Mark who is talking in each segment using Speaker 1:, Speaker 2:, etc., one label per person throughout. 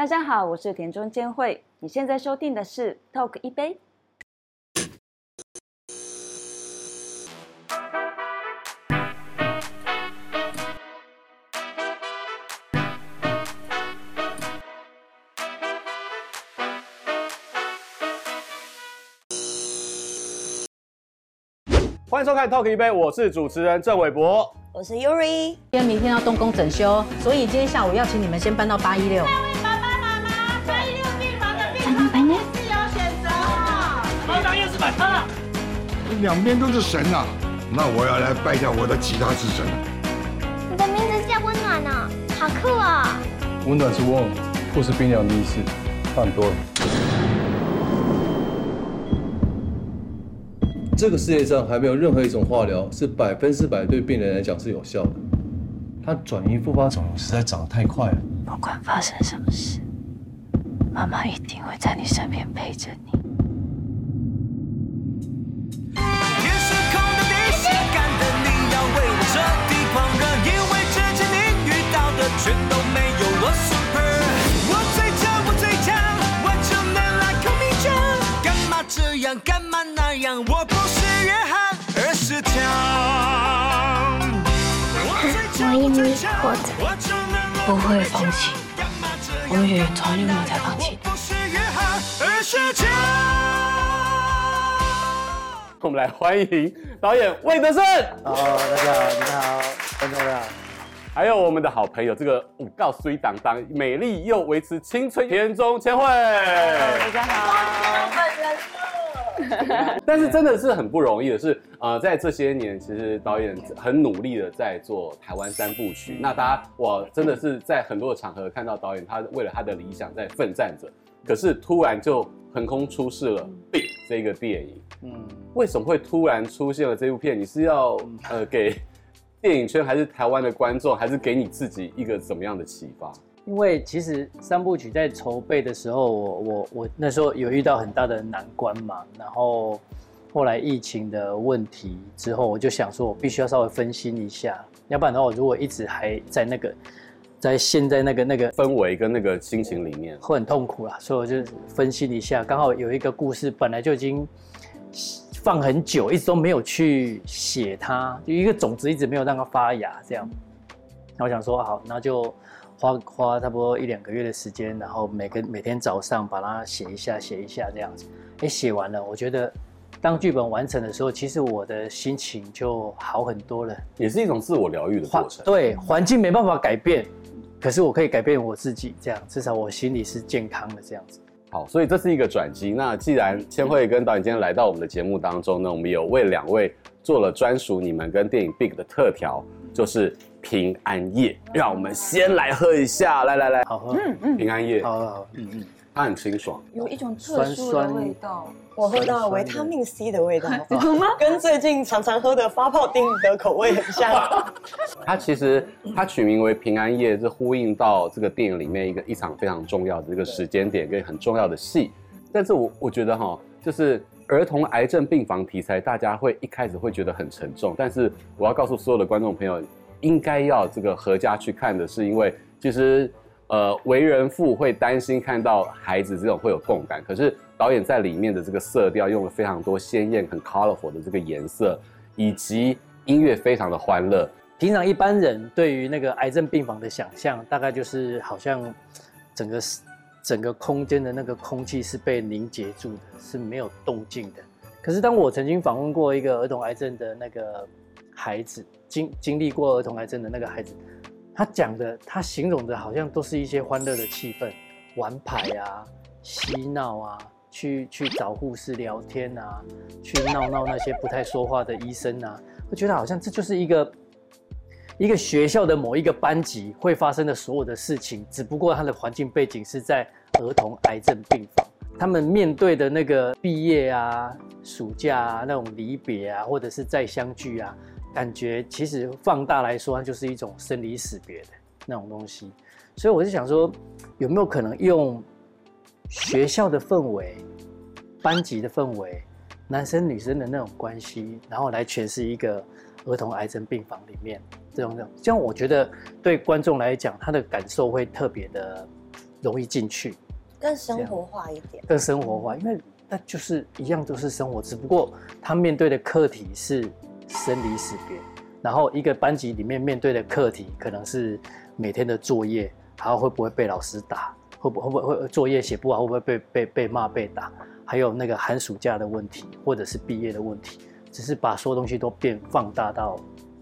Speaker 1: 大家好，我是田中千惠。你现在收听的是 Talk 一杯。
Speaker 2: 欢迎收看 Talk 一杯，我是主持人郑伟博，
Speaker 3: 我是 Yuri。今
Speaker 4: 天明天要动工整修，所以今天下午要请你们先搬到八一六。
Speaker 5: 两边都是神啊！那我要来拜一下我的吉他之神。
Speaker 6: 你的名字叫温暖呢，好酷啊！
Speaker 7: 温暖是 warm，不是冰凉的意思，差很多了。这个世界上还没有任何一种化疗是百分之百对病人来讲是有效的。他转移复发肿瘤实在长得太快了。
Speaker 8: 不管发生什么事，妈妈一定会在你身边陪着你。
Speaker 6: 我一直活着，
Speaker 8: 不会放弃。我们远远从来就没有在放弃。
Speaker 2: 我们来欢迎导演魏德圣。
Speaker 9: 好，大家好，你好，观众大家好。
Speaker 2: 还有我们的好朋友，这个五告虽当当，美丽又维持青春，田中千惠。
Speaker 1: 大家好。
Speaker 2: 但是真的是很不容易的是，是呃，在这些年，其实导演很努力的在做台湾三部曲。那大家，我真的是在很多的场合看到导演，他为了他的理想在奋战着。可是突然就横空出世了《这个电影。嗯，为什么会突然出现了这部片？你是要呃给电影圈，还是台湾的观众，还是给你自己一个怎么样的启发？
Speaker 9: 因为其实三部曲在筹备的时候，我我我那时候有遇到很大的难关嘛，然后后来疫情的问题之后，我就想说，我必须要稍微分心一下，要不然的话，我如果一直还在那个在现在那个那个
Speaker 2: 氛围跟那个心情里面，
Speaker 9: 会很痛苦啦。所以我就分心一下，刚好有一个故事本来就已经放很久，一直都没有去写它，就一个种子一直没有让它发芽，这样。那我想说，好，那就。花花差不多一两个月的时间，然后每个每天早上把它写一下，写一下这样子。哎，写完了，我觉得当剧本完成的时候，其实我的心情就好很多了。
Speaker 2: 也是一种自我疗愈的过程。
Speaker 9: 对，环境没办法改变，可是我可以改变我自己，这样至少我心里是健康的这样子。
Speaker 2: 好，所以这是一个转机。那既然千惠跟导演今天来到我们的节目当中呢，我们有为两位做了专属你们跟电影 Big 的特调，就是。平安夜，让我们先来喝一下，来来来，
Speaker 9: 好喝，嗯嗯，
Speaker 2: 平安夜，
Speaker 9: 好好，嗯嗯，
Speaker 2: 它很清爽，
Speaker 1: 有一种特殊的味道，
Speaker 3: 我喝到维他命 C 的味道，有吗？跟最近常常喝的发泡丁的口味很像。
Speaker 2: 它其实它取名为平安夜，是呼应到这个电影里面一个一场非常重要的一个时间点跟很重要的戏。但是我我觉得哈，就是儿童癌症病房题材，大家会一开始会觉得很沉重，但是我要告诉所有的观众朋友。应该要这个合家去看的是，因为其实，呃，为人父会担心看到孩子这种会有共感。可是导演在里面的这个色调用了非常多鲜艳、很 colorful 的这个颜色，以及音乐非常的欢乐。
Speaker 9: 平常一般人对于那个癌症病房的想象，大概就是好像整个整个空间的那个空气是被凝结住的，是没有动静的。可是当我曾经访问过一个儿童癌症的那个孩子。经经历过儿童癌症的那个孩子，他讲的，他形容的，好像都是一些欢乐的气氛，玩牌啊，嬉闹啊，去去找护士聊天啊，去闹闹那些不太说话的医生啊，我觉得好像这就是一个一个学校的某一个班级会发生的所有的事情，只不过他的环境背景是在儿童癌症病房，他们面对的那个毕业啊、暑假啊那种离别啊，或者是再相聚啊。感觉其实放大来说，它就是一种生离死别的那种东西，所以我就想说，有没有可能用学校的氛围、班级的氛围、男生女生的那种关系，然后来诠释一个儿童癌症病房里面这种这种，这样我觉得对观众来讲，他的感受会特别的容易进去，
Speaker 3: 更生活化一点，
Speaker 9: 更生活化，因为那就是一样都是生活，只不过他面对的课题是生离死别，然后一个班级里面面对的课题可能是每天的作业，还有会不会被老师打，会不会不会作业写不好，会不会被被被骂被打，还有那个寒暑假的问题，或者是毕业的问题，只是把所有东西都变放大到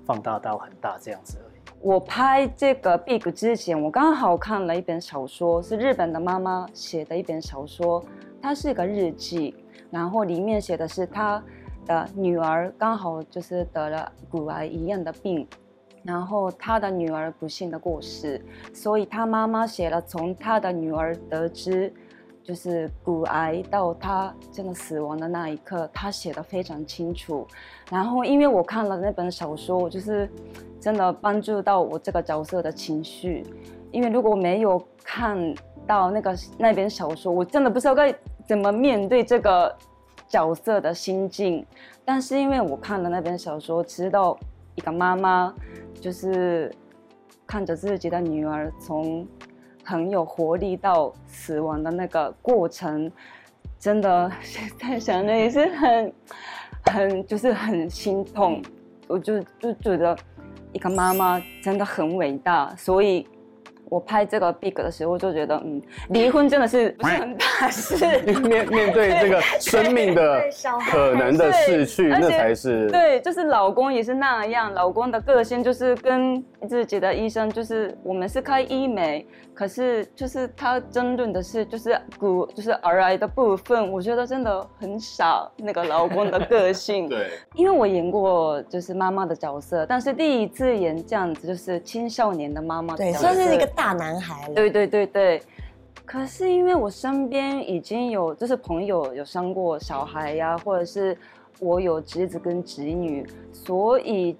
Speaker 9: 放大到很大这样子而已。
Speaker 1: 我拍这个 Big 之前，我刚好看了一本小说，是日本的妈妈写的一本小说，它是一个日记，然后里面写的是她的女儿刚好就是得了骨癌一样的病，然后她的女儿不幸的过世，所以他妈妈写了从他的女儿得知就是骨癌到他真的死亡的那一刻，他写的非常清楚。然后因为我看了那本小说，我就是。真的帮助到我这个角色的情绪，因为如果没有看到那个那本小说，我真的不知道该怎么面对这个角色的心境。但是因为我看了那本小说，知道一个妈妈就是看着自己的女儿从很有活力到死亡的那个过程，真的现在想的也是很 很就是很心痛，我就就觉得。一个妈妈真的很伟大，所以我拍这个 Big 的时候就觉得，嗯，离婚真的是 不是很大事。
Speaker 2: 面面对 这个生命的可能的逝去，那才是
Speaker 1: 对。就是老公也是那样，老公的个性就是跟自己的医生，就是我们是开医美。可是，就是他争论的是，就是骨，就是儿癌的部分，我觉得真的很少。那个老公的个性，
Speaker 2: 对，
Speaker 1: 因为我演过就是妈妈的角色，但是第一次演这样子，就是青少年的妈妈，
Speaker 3: 对，算是一个大男孩了。
Speaker 1: 对对对对。可是因为我身边已经有就是朋友有生过小孩呀、或者是我有侄子跟侄女，所以。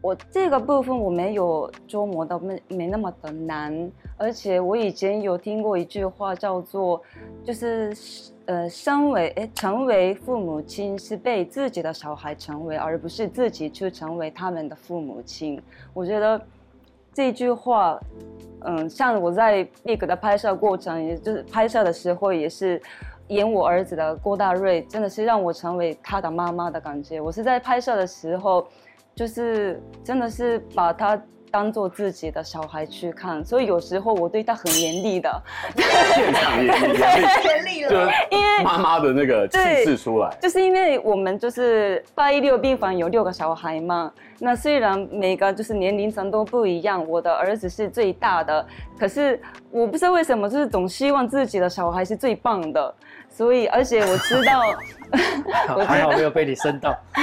Speaker 1: 我这个部分我没有琢磨到没没那么的难，而且我以前有听过一句话叫做，就是呃，身为诶成为父母亲是被自己的小孩成为，而不是自己去成为他们的父母亲。我觉得这句话，嗯，像我在 Big 的拍摄过程，也就是拍摄的时候，也是演我儿子的郭大瑞，真的是让我成为他的妈妈的感觉。我是在拍摄的时候。就是真的是把他当做自己的小孩去看，所以有时候我对他很严厉的，
Speaker 2: 现场严厉，严厉了，因为妈妈的那个气势出来，
Speaker 1: 就是因为我们就是八一六病房有六个小孩嘛，那虽然每个就是年龄层都不一样，我的儿子是最大的，可是我不知道为什么，就是总希望自己的小孩是最棒的。所以，而且我知道，
Speaker 9: 我还好没有被你生到。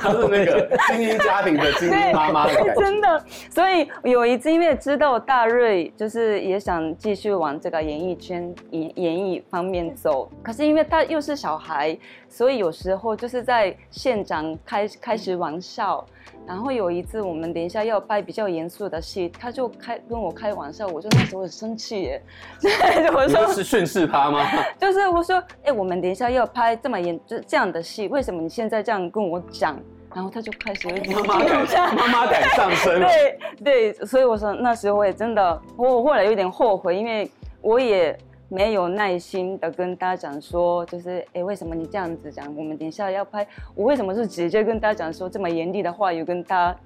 Speaker 2: 他是那个精英家庭的精英妈妈的感觉。
Speaker 1: 真的，所以有一次因为知道大瑞就是也想继续往这个演艺圈、演演艺方面走，可是因为他又是小孩，所以有时候就是在现场开开始玩笑。然后有一次，我们等一下要拍比较严肃的戏，他就开跟我开玩笑，我就那时候很生气耶。
Speaker 2: 我说是训斥他吗？
Speaker 1: 就是我说，哎，我们等一下要拍这么严就这样的戏，为什么你现在这样跟我讲？然后他就开始
Speaker 2: 妈妈感妈妈感上升。
Speaker 1: 对对，所以我说那时候我也真的，我后来有点后悔，因为我也。没有耐心的跟大家讲说，就是哎，为什么你这样子讲？我们等一下要拍，我为什么是直接跟大家讲说这么严厉的话语跟大家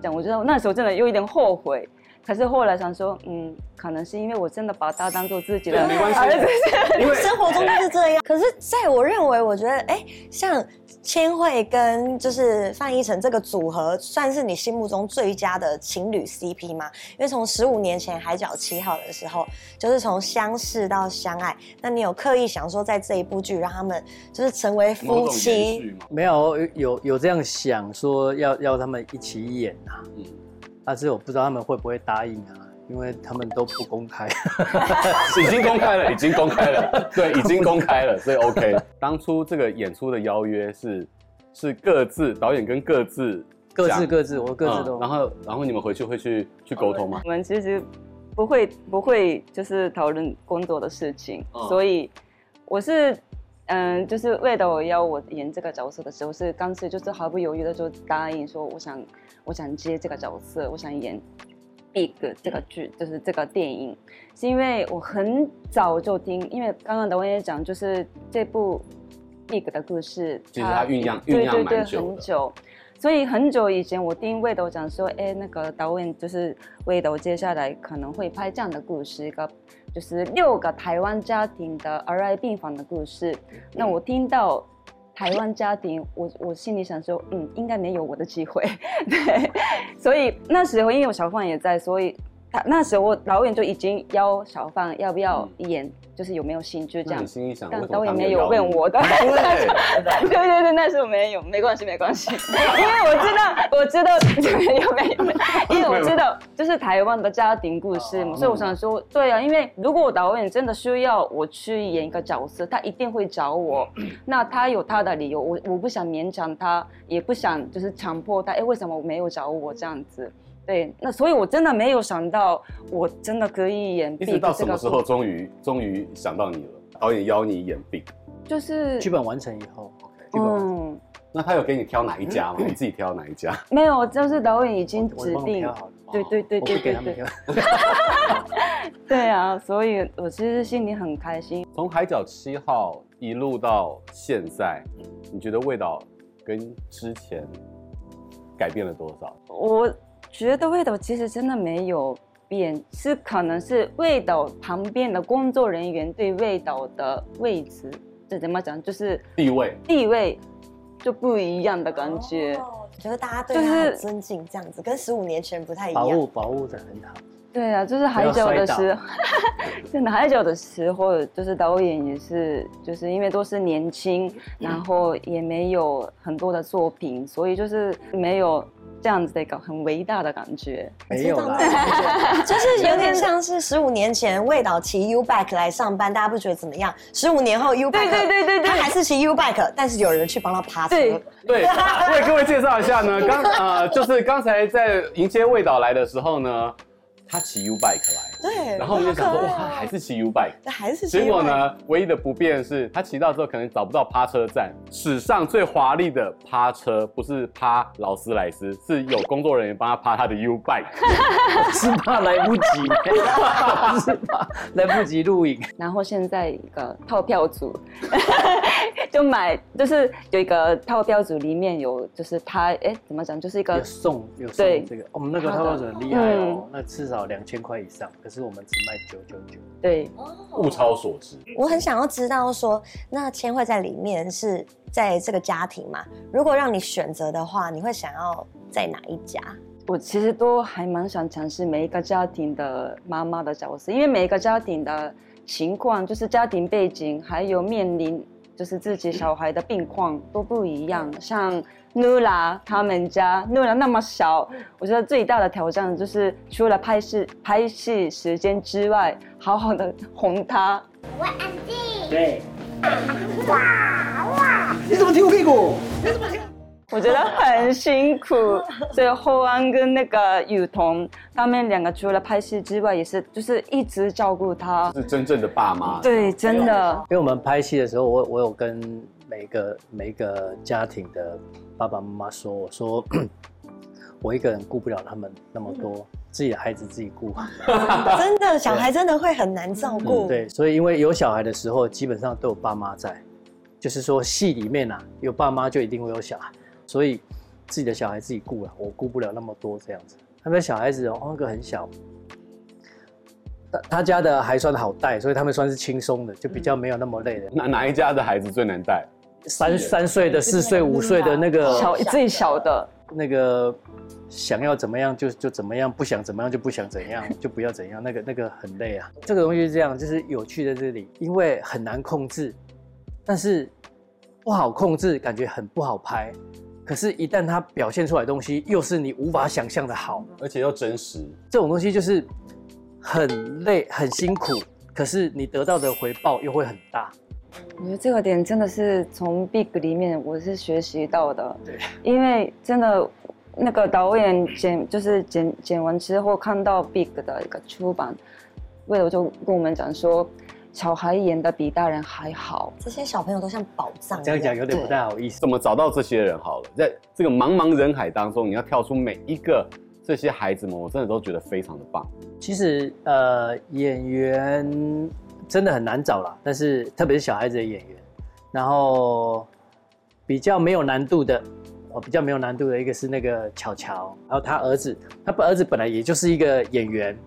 Speaker 1: 讲？我觉得那时候真的有一点后悔。可是后来想说，嗯，可能是因为我真的把他当做自己的，没关系，
Speaker 3: 因为生活中就是这样。可是在我认为，我觉得，哎，像千惠跟就是范逸臣这个组合，算是你心目中最佳的情侣 CP 吗？因为从十五年前《海角七号》的时候，就是从相识到相爱，那你有刻意想说，在这一部剧让他们就是成为夫妻？
Speaker 9: 没有，有有这样想说要要他们一起演啊。嗯但是我不知道他们会不会答应啊，因为他们都不公开，
Speaker 2: 已经公开了，已经公开了，对，已经公开了，所以 OK。当初这个演出的邀约是是各自导演跟各自
Speaker 9: 各自各自，我各自都，
Speaker 2: 嗯、然后然后你们回去会去去沟通吗？
Speaker 1: 我们其实不会不会就是讨论工作的事情，嗯、所以我是嗯，就是为了我要我演这个角色的时候，是当时就是毫不犹豫的就答应说我想。我想接这个角色，我想演 Big 这个剧，就是这个电影，是因为我很早就听，因为刚刚导演也讲，就是这部 Big 的故事，
Speaker 2: 就是它酝
Speaker 1: 酿酝酿
Speaker 2: 蛮久
Speaker 1: 很久，所以很久以前我听魏导讲说，哎，那个导演就是魏导接下来可能会拍这样的故事，一个就是六个台湾家庭的儿癌病房的故事，那我听到。台湾家庭，我我心里想说，嗯，应该没有我的机会，对，所以那时候因为我小范也在，所以他那时候导演就已经邀小范要不要演。嗯就是有没有兴趣这样？
Speaker 2: 心里想，
Speaker 1: 但导演没有问我的。对对对 对，那时候没有，没关系没关系，因为我知道我知道 没有没有没有，因为我知道就是台湾的家庭故事嘛，所以我想说，对啊，因为如果导演真的需要我去演一个角色，他一定会找我，那他有他的理由，我我不想勉强他，也不想就是强迫他，哎，为什么没有找我这样子？对，那所以我真的没有想到，我真的可以演 Big。
Speaker 2: 一直到什么时候终于终于想到你了？导演邀你演 Big，
Speaker 1: 就是
Speaker 9: 剧本完成以后。
Speaker 2: 剧本完成。嗯，那他有给你挑哪一家吗？你自己挑哪一家？
Speaker 1: 没有，就是导演已经指定。对对对对对对。对啊，所以我其实心里很开心。
Speaker 2: 从海角七号一路到现在，你觉得味道跟之前改变了多少？
Speaker 1: 我。觉得味道其实真的没有变，是可能是味道旁边的工作人员对味道的位置，这怎么讲？就是
Speaker 2: 地位，
Speaker 1: 地位就不一样的感觉。
Speaker 3: 哦，觉得大家对他很尊敬，这样子，就是，跟十五年前不太一样。
Speaker 9: 保护保护的很好。
Speaker 1: 对啊，就是海角的时候，真的海角的时候，就是导演也是，就是因为都是年轻，然后也没有很多的作品，所以就是没有。这样子的一个很伟大的感觉，
Speaker 9: 没有啦，
Speaker 3: 就是有点像是十五年前魏导骑 U bike 来上班，大家不觉得怎么样？十五年后 U bike，对
Speaker 1: 对对对对，
Speaker 3: 他还是骑 U bike，但是有人去帮他爬车。对，
Speaker 2: 对，为各位介绍一下呢，刚呃，就是刚才在迎接魏导来的时候呢。他骑 U bike 来，
Speaker 3: 对，
Speaker 2: 然后我们就想说，哇，他还是骑 U bike，
Speaker 3: 还是
Speaker 2: 结果呢，唯一的不便是他骑到之后可能找不到趴车站。史上最华丽的趴车不是趴劳斯莱斯，是有工作人员帮他趴他的 U bike，
Speaker 9: 是怕来不及，是怕来不及录影。
Speaker 1: 然后现在一个套票组，就买，就是有一个套标组里面有，就是他，哎，怎么讲，就是一个
Speaker 9: 有送有送这个，我们那个套标组很厉害哦，那至少。两千块以上，可是我们只卖九九九。
Speaker 1: 对，
Speaker 2: 物超所值。
Speaker 3: 我很想要知道说，那千惠在里面是在这个家庭嘛？如果让你选择的话，你会想要在哪一家？
Speaker 1: 我其实都还蛮想尝试每一个家庭的妈妈的角色，因为每一个家庭的情况，就是家庭背景，还有面临就是自己小孩的病况都不一样，像。Nura 他们家，Nura 那么小，我觉得最大的挑战就是除了拍戏拍戏时间之外，好好的哄他。
Speaker 6: 我安静。
Speaker 9: 对。哇哇！你怎么踢我屁股？你怎么踢？
Speaker 1: 我觉得很辛苦，所以后安跟那个雨桐他们两个除了拍戏之外，也是就是一直照顾他，
Speaker 2: 是真正的爸妈。
Speaker 1: 对，真的。
Speaker 9: 因为我们拍戏的时候，我我有跟每个每一个家庭的。爸爸妈妈说：“我说，我一个人顾不了他们那么多，自己的孩子自己顾。
Speaker 3: 真的，小孩真的会很难照顾。
Speaker 9: 对，所以因为有小孩的时候，基本上都有爸妈在，就是说戏里面啊，有爸妈就一定会有小孩，所以自己的小孩自己顾了，我顾不了那么多这样子。他们小孩子哦，那个很小，他他家的还算好带，所以他们算是轻松的，就比较没有那么累的。
Speaker 2: 哪哪一家的孩子最难带？”
Speaker 9: 三三岁的、四岁、五岁的那个
Speaker 1: 小最小的，
Speaker 9: 那个想要怎么样就就怎么样，不想怎么样就不想怎样，就不要怎样。那个那个很累啊。这个东西是这样，就是有趣在这里，因为很难控制，但是不好控制，感觉很不好拍。可是，一旦它表现出来的东西又是你无法想象的好，
Speaker 2: 而且又真实，
Speaker 9: 这种东西就是很累、很辛苦，可是你得到的回报又会很大。
Speaker 1: 我觉得这个点真的是从 Big 里面我是学习到的，
Speaker 9: 对，
Speaker 1: 因为真的那个导演剪就是剪剪完之后看到 Big 的一个出版，为了就跟我们讲说，小孩演的比大人还好，
Speaker 3: 这些小朋友都像宝藏。
Speaker 9: 这样讲有点不太好意思。
Speaker 2: 怎么找到这些人好了？在这个茫茫人海当中，你要跳出每一个这些孩子们，我真的都觉得非常的棒。
Speaker 9: 其实呃，演员真的很难找啦，但是特别是小孩子的演员，然后比较没有难度的，哦，比较没有难度的一个是那个巧乔，然后他儿子，他儿子本来也就是一个演员，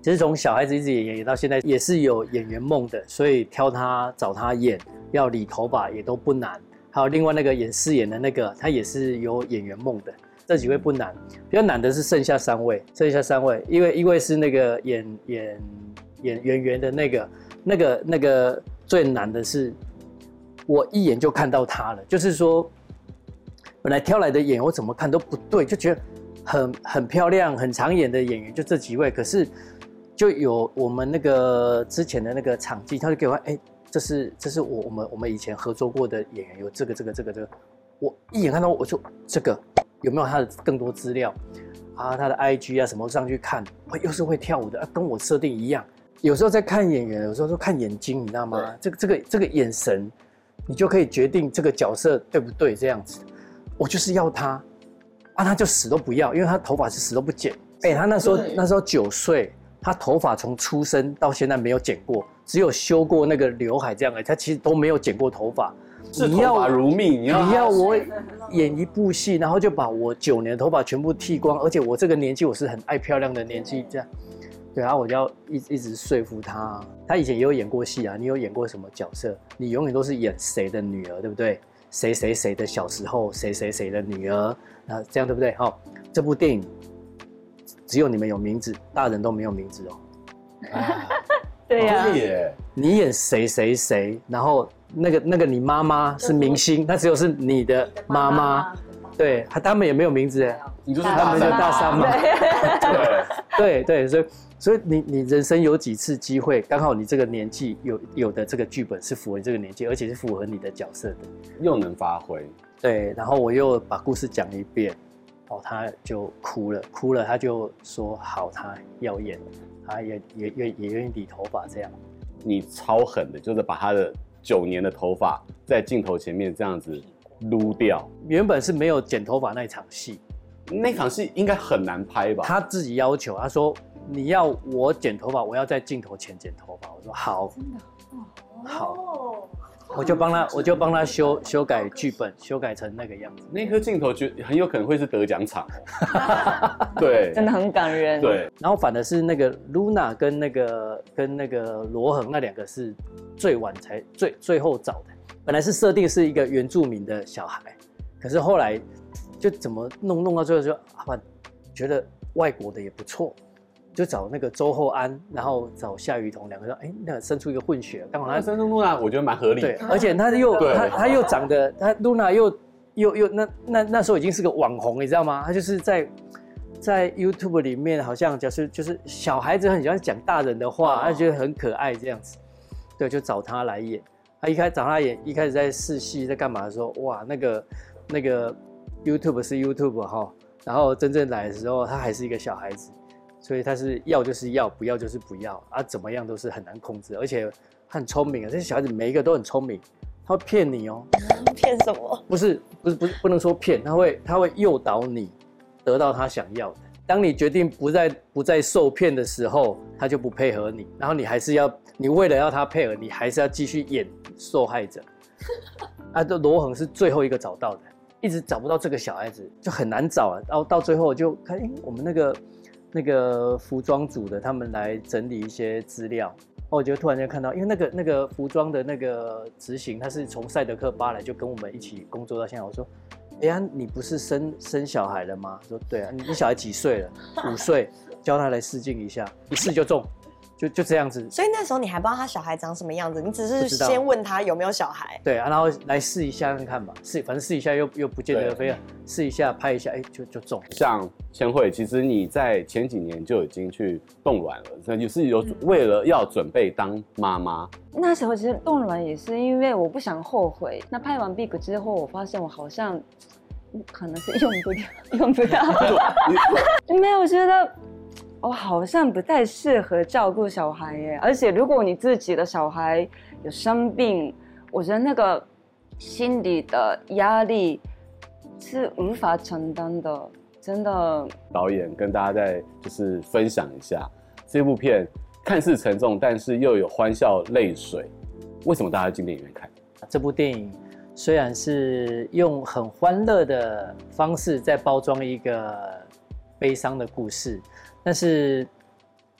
Speaker 9: 其实从小孩子一直演演演到现在，也是有演员梦的，所以挑他找他演，要理头发也都不难。还有另外那个演饰演的那个，他也是有演员梦的。这几位不难，比较难的是剩下三位，剩下三位，因为一位是那个演演演演员的那个，那个那个最难的是，我一眼就看到他了，就是说，本来挑来的演我怎么看都不对，就觉得很很漂亮、很常演的演员就这几位，可是就有我们那个之前的那个场记，他就给我哎，这是这是我我们我们以前合作过的演员，有这个这个这个这个，我一眼看到我就这个。有没有他的更多资料啊？他的 IG 啊什么上去看，我又是会跳舞的，啊、跟我设定一样。有时候在看演员，有时候说看眼睛，你知道吗？这个这个这个眼神，你就可以决定这个角色对不对？这样子，我就是要他啊，他就死都不要，因为他头发是死都不剪。哎、欸，他那时候那时候九岁，他头发从出生到现在没有剪过，只有修过那个刘海这样的，他其实都没有剪过头发。
Speaker 2: 是头发如命，你要
Speaker 9: 你要我演一部戏，然后就把我九年的头发全部剃光，而且我这个年纪我是很爱漂亮的年纪，这样，对啊，我就要一一直说服他。他以前也有演过戏啊，你有演过什么角色？你永远都是演谁的女儿，对不对？谁谁谁的小时候，谁谁谁的女儿，啊，这样对不对？好，这部电影只有你们有名字，大人都没有名字哦。
Speaker 1: 啊。对呀、啊，
Speaker 9: 你演谁谁谁，然后。那个那个，你妈妈是明星，那只有是你的妈妈，对，他们也没有名字，
Speaker 2: 你就是
Speaker 9: 他们的大三嘛，对。对对，所以所以你你人生有几次机会，刚好你这个年纪有有的这个剧本是符合这个年纪，而且是符合你的角色的，
Speaker 2: 又能发挥，
Speaker 9: 对，然后我又把故事讲一遍，哦，他就哭了，哭了，他就说好，他要演，他也也愿也愿意理头发这样，
Speaker 2: 你超狠的，就是把他的。九年的头发在镜头前面这样子撸掉，
Speaker 9: 原本是没有剪头发那一场戏，
Speaker 2: 那场戏应该很难拍吧？
Speaker 9: 他自己要求，他说你要我剪头发，我要在镜头前剪头发。我说好，真的，好，我就帮他，我就帮他修修改剧本，修改成那个样子。
Speaker 2: 那颗镜头就很有可能会是得奖场，对，
Speaker 1: 真的很感人。
Speaker 2: 对，
Speaker 9: 然后反的是那个 Luna 跟那个跟那个罗恒那两个是。最晚才最最后找的，本来是设定是一个原住民的小孩，可是后来就怎么弄弄到最后就啊，觉得外国的也不错，就找那个周厚安，然后找夏雨桐两个人，哎，那个生出一个混血，刚好他
Speaker 2: 生出露娜，我觉得蛮合理的。
Speaker 9: 对，而且他又他他又长得他露娜又又又那那那时候已经是个网红，你知道吗？他就是在在 YouTube 里面，好像就是就是小孩子很喜欢讲大人的话，他觉得很可爱这样子。对，就找他来演。他一开始找他演，一开始在试戏，在干嘛的时候，哇，那个那个 YouTube 是 YouTube 哈，然后真正来的时候，他还是一个小孩子，所以他是要就是要，不要就是不要啊，怎么样都是很难控制，而且很聪明啊，这些小孩子每一个都很聪明，他会骗你哦。
Speaker 3: 骗什么？
Speaker 9: 不是不是不是不能说骗，他会他会诱导你得到他想要的。当你决定不再不再受骗的时候，他就不配合你，然后你还是要。你为了要他配合，你还是要继续演受害者。啊，这罗恒是最后一个找到的，一直找不到这个小孩子，就很难找啊。然后到最后就看，哎，我们那个那个服装组的他们来整理一些资料，哦，我就突然间看到，因为那个那个服装的那个执行，他是从赛德克巴来，就跟我们一起工作到现在。我说，哎呀，你不是生生小孩了吗？说对啊，你你小孩几岁了？五岁，教他来试镜一下，一试就中。就就这样子，
Speaker 3: 所以那时候你还不知道他小孩长什么样子，你只是先问他有没有小孩。
Speaker 9: 对啊，然后来试一下看看吧，试反正试一下又又不见得非要试一下拍一下，哎，就就中。
Speaker 2: 像千惠，其实你在前几年就已经去冻卵了，那就是有为了要准备当妈妈。
Speaker 1: 那时候其实冻卵也是因为我不想后悔。那拍完 Big 之后，我发现我好像可能是用不掉，用不 掉。没有，我觉得。我、哦、好像不太适合照顾小孩耶，而且如果你自己的小孩有生病，我觉得那个心理的压力是无法承担的。真的。
Speaker 2: 导演跟大家再就是分享一下这部片，看似沉重，但是又有欢笑泪水，为什么大家进电影院看？
Speaker 9: 这部电影虽然是用很欢乐的方式在包装一个悲伤的故事，但是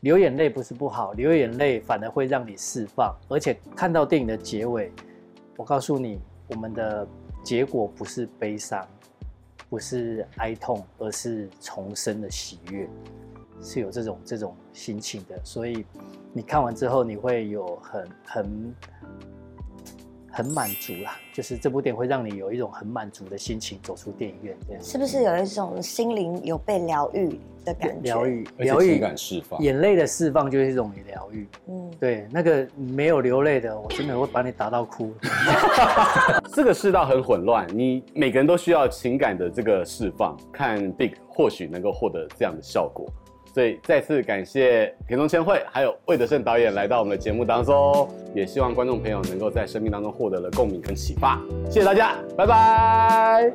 Speaker 9: 流眼泪不是不好，流眼泪反而会让你释放，而且看到电影的结尾，我告诉你，我们的结果不是悲伤，不是哀痛，而是重生的喜悦，是有这种这种心情的，所以你看完之后，你会有很很。很满足啦，就是这部电影会让你有一种很满足的心情走出电影院，这样
Speaker 3: 是不是有一种心灵有被疗愈的感觉？
Speaker 9: 疗愈，
Speaker 2: 疗愈，情感释放，
Speaker 9: 眼泪的释放就是一种疗愈。嗯，对，那个没有流泪的，我真的会把你打到哭。
Speaker 2: 这个世道很混乱，你每个人都需要情感的这个释放，看 Big 或许能够获得这样的效果。所以再次感谢田中千惠还有魏德胜导演来到我们的节目当中，也希望观众朋友能够在生命当中获得了共鸣跟启发。谢谢大家，拜拜。